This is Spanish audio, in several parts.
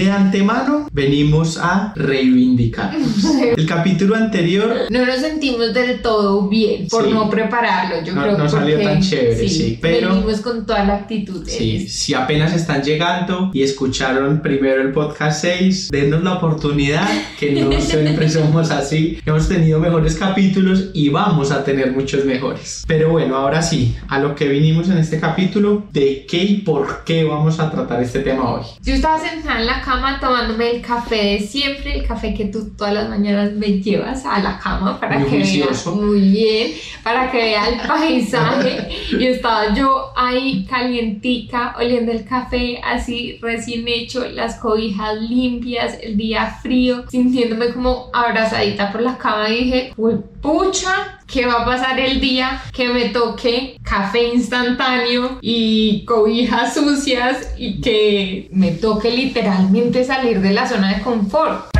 De antemano venimos a reivindicarnos. El capítulo anterior No nos sentimos del todo bien por Sí. no prepararlo, yo No- creo no salió porque- tan chévere, sí, pero- venimos con toda la actitud. Sí, si apenas están llegando y escucharon primero el podcast 6, denos la oportunidad, que no siempre somos así. Hemos tenido mejores capítulos y vamos a tener muchos mejores. Pero bueno, ahora sí, a lo que vinimos en este capítulo, de qué y por qué vamos a tratar este tema hoy. Yo estaba sentada en la cama tomándome el café de siempre, el café que tú todas las mañanas me llevas a la cama para Muy que vea juicioso. muy bien, para que vea el paisaje. y estaba yo ahí calientica, oliendo el café así recién hecho, las cobijas limpias, el día frío, sintiéndome como abrazadita por la cama y dije, "Uy, pucha, ¿qué va a pasar el día que me toque café instantáneo y cobijas sucias y que me toque literalmente salir de la zona de confort?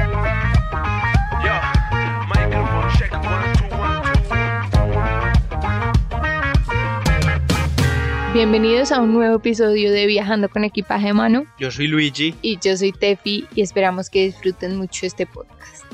Bienvenidos a un nuevo episodio de Viajando con Equipaje de Mano Yo soy Luigi. y yo soy Tefi y esperamos que disfruten mucho este podcast.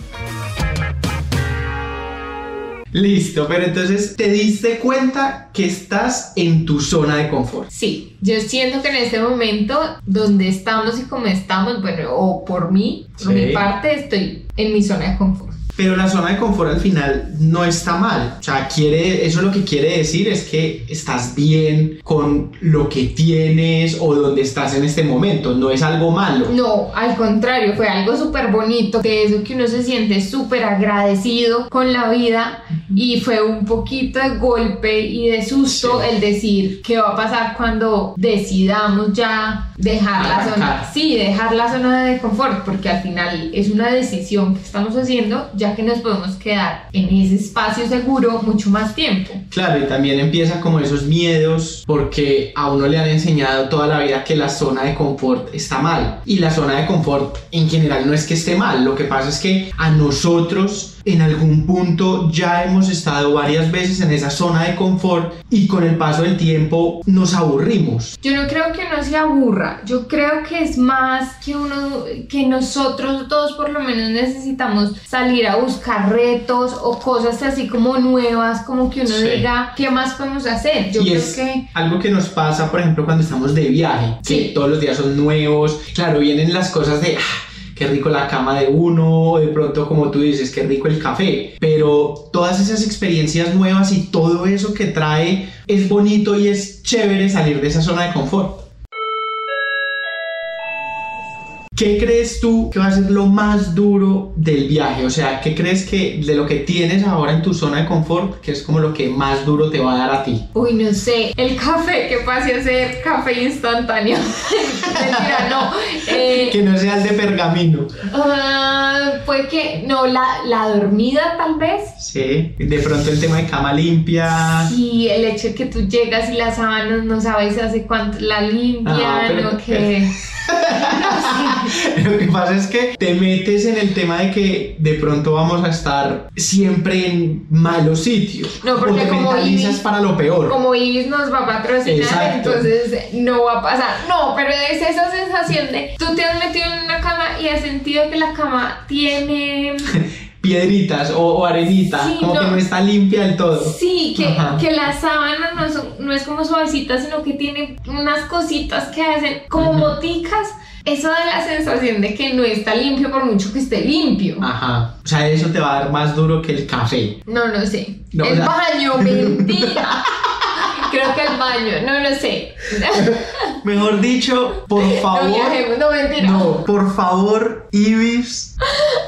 Listo, pero entonces te diste cuenta que estás en tu zona de confort. Sí, yo siento que en este momento donde estamos y como estamos, bueno, o por mí, por Sí. mi parte, estoy en mi zona de confort. Pero la zona de confort al final no está mal. O sea, quiere, eso lo que quiere decir es que estás bien con lo que tienes o donde estás en este momento. No es algo malo. No, al contrario, fue algo súper bonito, de eso que uno se siente súper agradecido con la vida y fue un poquito de golpe y de susto Sí. el decir qué va a pasar cuando decidamos ya dejar la zona, sí, dejar la zona de confort, porque al final es una decisión que estamos haciendo ya que nos podemos quedar en ese espacio seguro mucho más tiempo. Claro, y también empieza como esos miedos porque a uno le han enseñado toda la vida que la zona de confort está mal. Y la zona de confort en general no es que esté mal, lo que pasa es que a nosotros en algún punto ya hemos estado varias veces en esa zona de confort y con el paso del tiempo nos aburrimos. Yo no creo que uno se aburra, yo creo que es más que uno, que nosotros todos por lo menos necesitamos salir a buscar retos o cosas así como nuevas, como que uno Sí. diga, ¿qué más podemos hacer? Yo y creo es que... algo que nos pasa, por ejemplo, cuando estamos de viaje, que Sí. todos los días son nuevos. Claro, vienen las cosas de, ah, qué rico la cama de uno, de pronto, como tú dices, qué rico el café. Pero todas esas experiencias nuevas y todo eso que trae es bonito y es chévere salir de esa zona de confort. ¿Qué crees tú que va a ser lo más duro del viaje? O sea, ¿qué crees que de lo que tienes ahora en tu zona de confort, que es como lo que más duro te va a dar a ti? Uy, no sé, el café que pase a ser café instantáneo. Mentira, no. Eh, Que no sea el de pergamino. ah, fue que, no, la, la dormida tal vez. Sí, de pronto el tema de cama limpia. Y el hecho de que tú llegas y las sábanas no sabes hace cuánto la limpian Ah, o que... Lo que pasa es que te metes en el tema de que de pronto vamos a estar siempre en malos sitios. No, porque o te como mentalizas Ibis- para lo peor. Como Ibis nos va a patrocinar, Exacto. entonces no va a pasar. No, pero es esa sensación de tú te has metido en una cama y has sentido que la cama tiene... Piedritas o, o arenita, Sí, como no. que no está limpia del todo. Sí, que, que la sábana no, son- no es como suavecita, sino que tiene unas cositas que hacen como Ujú. moticas. Eso da la sensación de que no está limpio por mucho que esté limpio. Ajá. O sea, eso te va a dar más duro que el café. No, no sé. No, el o sea- baño, mentira. Creo que el baño, no lo sé. Mejor dicho, por No favor. viajemos, no mentira. No, por favor, Ibis,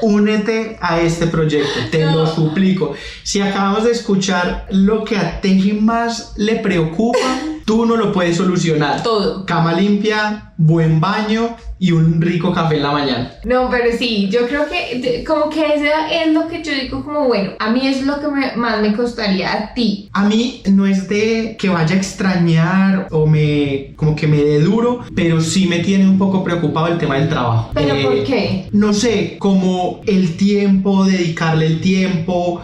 únete a este proyecto, te No. lo suplico. Si acabamos de escuchar lo que a Tefi más le preocupa, tú no lo puedes solucionar. Todo. Cama limpia, buen baño y un rico café en la mañana. No, pero sí, yo creo que como que eso es lo que yo digo como bueno, a mí es lo que me- más me costaría a ti. A mí no es de que vaya a extrañar o me como que me dé duro, pero sí me tiene un poco preocupado el tema del trabajo. ¿Pero Eh, por qué? no sé, como el tiempo, dedicarle el tiempo.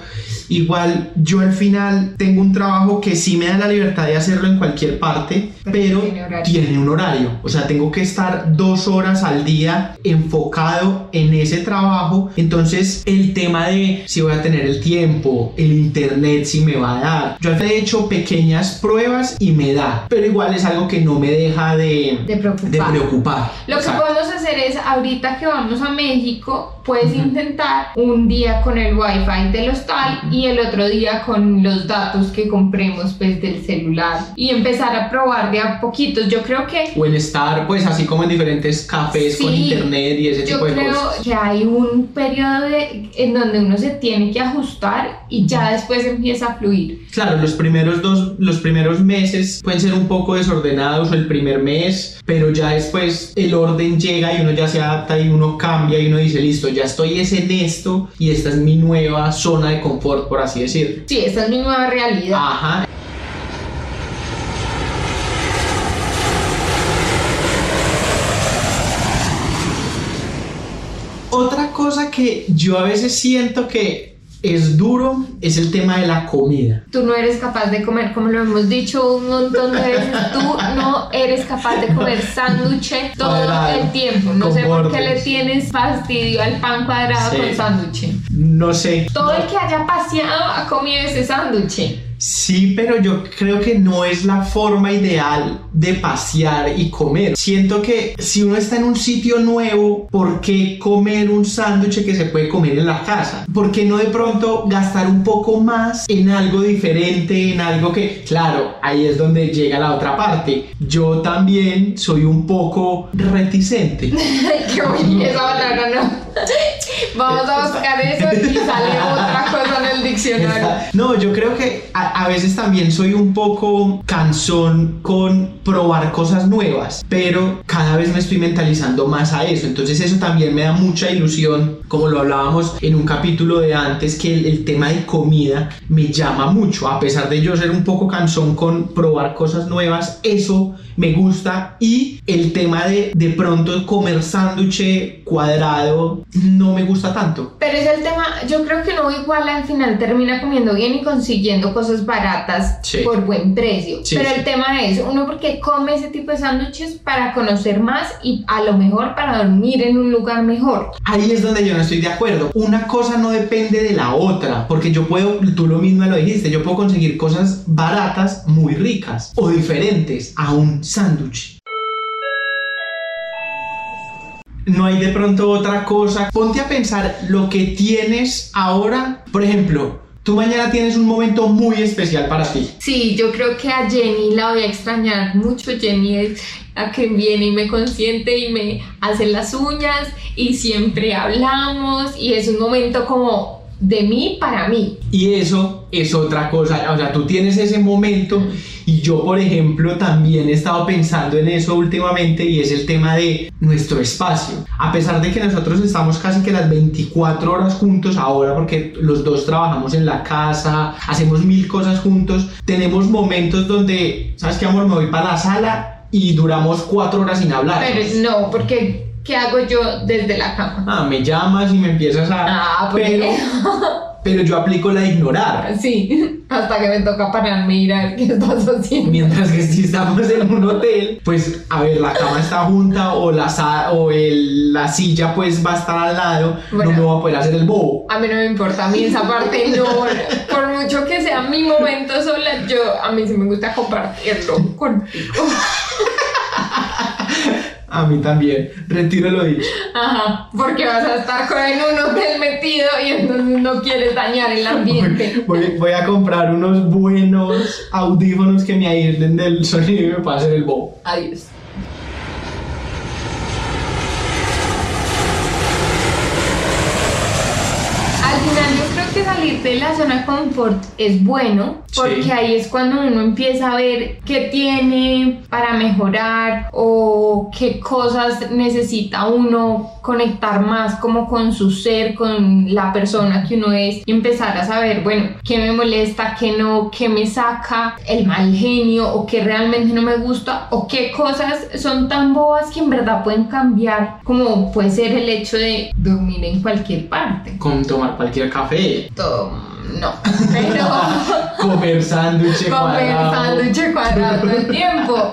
Igual yo al final tengo un trabajo que sí me da la libertad de hacerlo en cualquier parte, Pero pero tiene un horario. O sea, tengo que estar dos horas al día enfocado en ese trabajo. Entonces el tema de si voy a tener el tiempo, el internet, si me va a dar. Yo he hecho pequeñas pruebas y me da, pero igual es algo que no me deja de, De preocupar. de preocupar. Lo que podemos hacer es, ahorita que vamos a México, puedes intentar un día con el wifi del hostal y el otro día con los datos que compremos pues del celular y empezar a probar de a poquitos. Yo creo que O en estar, pues así como en diferentes cafés con Sí, internet y ese yo tipo de creo cosas. que hay un periodo de- en donde uno se tiene que ajustar y ya después empieza a fluir. Claro, los primeros dos, los primeros meses pueden ser un poco desordenados o el primer mes, pero ya después el orden llega y uno ya se adapta y uno cambia y uno dice, listo, ya estoy es en esto y esta es mi nueva zona de confort, por así decirlo. Sí, esta es mi nueva realidad. Ajá. Otra cosa que yo a veces siento que es duro es el tema de la comida. Tú no eres capaz de comer, como lo hemos dicho un montón de veces, tú no eres capaz de comer sándwiches todo Cuadrado, el tiempo. No sé por qué bordes. le tienes fastidio al pan cuadrado Sí. con sándwich. No sé. Todo el que haya paseado ha comido ese sándwich. Sí, pero yo creo que no es la forma ideal de pasear y comer. Siento que si uno está en un sitio nuevo, ¿por qué comer un sándwich que se puede comer en la casa? ¿Por qué no de pronto gastar un poco más en algo diferente, en algo que, claro, ahí es donde llega la otra parte. Yo también soy un poco reticente. que oye, esa palabra no. Vamos a buscar eso y sale otra cosa diccionario. No, yo creo que a, a veces también soy un poco cansón con probar cosas nuevas, pero cada vez me estoy mentalizando más a eso. Entonces eso también me da mucha ilusión, como lo hablábamos en un capítulo de antes, que el, el tema de comida me llama mucho. A pesar de yo ser un poco cansón con probar cosas nuevas, eso me gusta y el tema de de pronto comer sándwich cuadrado no me gusta tanto. Pero es el tema, yo creo que uno igual al final termina comiendo bien y consiguiendo cosas baratas Sí. por buen precio. Sí, Pero el tema es, uno porque come ese tipo de sándwiches para conocer más y a lo mejor para dormir en un lugar mejor. Ahí es donde yo no estoy de acuerdo. Una cosa no depende de la otra, porque yo puedo, tú lo mismo lo dijiste, yo puedo conseguir cosas baratas muy ricas o diferentes a un sándwich. No hay de pronto otra cosa. Ponte a pensar lo que tienes ahora. Por ejemplo, tú mañana tienes un momento muy especial para ti. Sí, yo creo que a Jenny la voy a extrañar mucho. Jenny es la que viene y me consiente y me hace las uñas y siempre hablamos y es un momento como de mí para mí. Y eso es otra cosa, o sea, tú tienes ese momento y yo, por ejemplo, también he estado pensando en eso últimamente y es el tema de nuestro espacio. A pesar de que nosotros estamos casi que las 24 horas juntos ahora porque los dos trabajamos en la casa, hacemos mil cosas juntos, tenemos momentos donde, ¿sabes qué, amor? Me voy para la sala y duramos cuatro horas sin hablar. Pero no, porque ¿qué hago yo desde la cama? Ah, me llamas y me empiezas a... Ah, pues pero, pero yo aplico la de ignorar. Sí, hasta que me toca pararme y ir a ver qué estás haciendo. Mientras que si estamos en un hotel, pues a ver, la cama está junta o la, o el- la silla pues va a estar al lado, Bueno. no me va a poder hacer el bobo. A mí no me importa, a mí esa parte no. Por mucho que sea mi momento sola, yo a mí sí me gusta compartirlo contigo. A mí también, retiro lo dicho. Ajá, porque vas a estar con en un hotel metido y entonces no quieres dañar el ambiente. Voy, voy a comprar unos buenos audífonos que me aíslen del sonido y me hacer el bobo. Adiós. Al final yo creo que salir de la zona de confort es bueno porque Sí. ahí es cuando uno empieza a ver qué tiene para mejorar o qué cosas necesita uno conectar más como con su ser, con la persona que uno es y empezar a saber, bueno, qué me molesta, qué no, qué me saca el mal genio o qué realmente no me gusta o qué cosas son tan bobas que en verdad pueden cambiar como puede ser el hecho de dormir en cualquier parte. Con tomar cualquier café. No, pero Comer sándwich comer cuadrado. sándwich cuadrado todo el tiempo.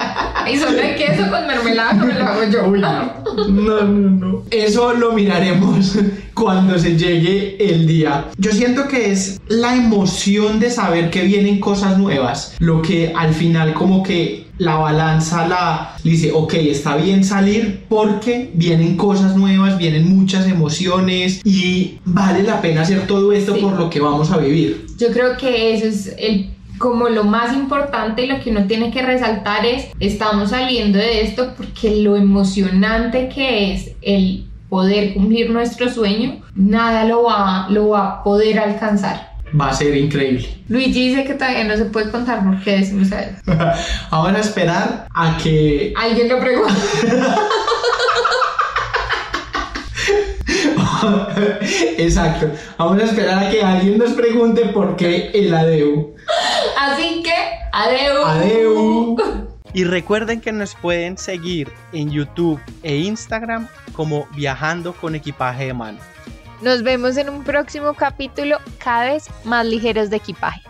Y solo de queso con mermelada como lo hago yo. Uy, no. No, no, no. Eso lo miraremos cuando se llegue el día. Yo siento que es la emoción de saber que vienen cosas nuevas. Lo que al final como que la balanza la dice, ok, está bien salir porque vienen cosas nuevas, vienen muchas emociones y vale la pena hacer todo esto Sí. por lo que vamos a vivir. Yo creo que eso es el como lo más importante y lo que uno tiene que resaltar es estamos saliendo de esto porque lo emocionante que es el poder cumplir nuestro sueño, nada lo va, lo va a poder alcanzar. Va a ser increíble. Luigi dice que todavía no se puede contar por qué decimos eso. Vamos a esperar a que Alguien lo pregunta. Exacto. Vamos a esperar a que alguien nos pregunte por qué el adeu. Así que, adeu. Adeu. Y recuerden que nos pueden seguir en YouTube e Instagram como Viajando con Equipaje de Mano. Nos vemos en un próximo capítulo cada vez más ligeros de equipaje.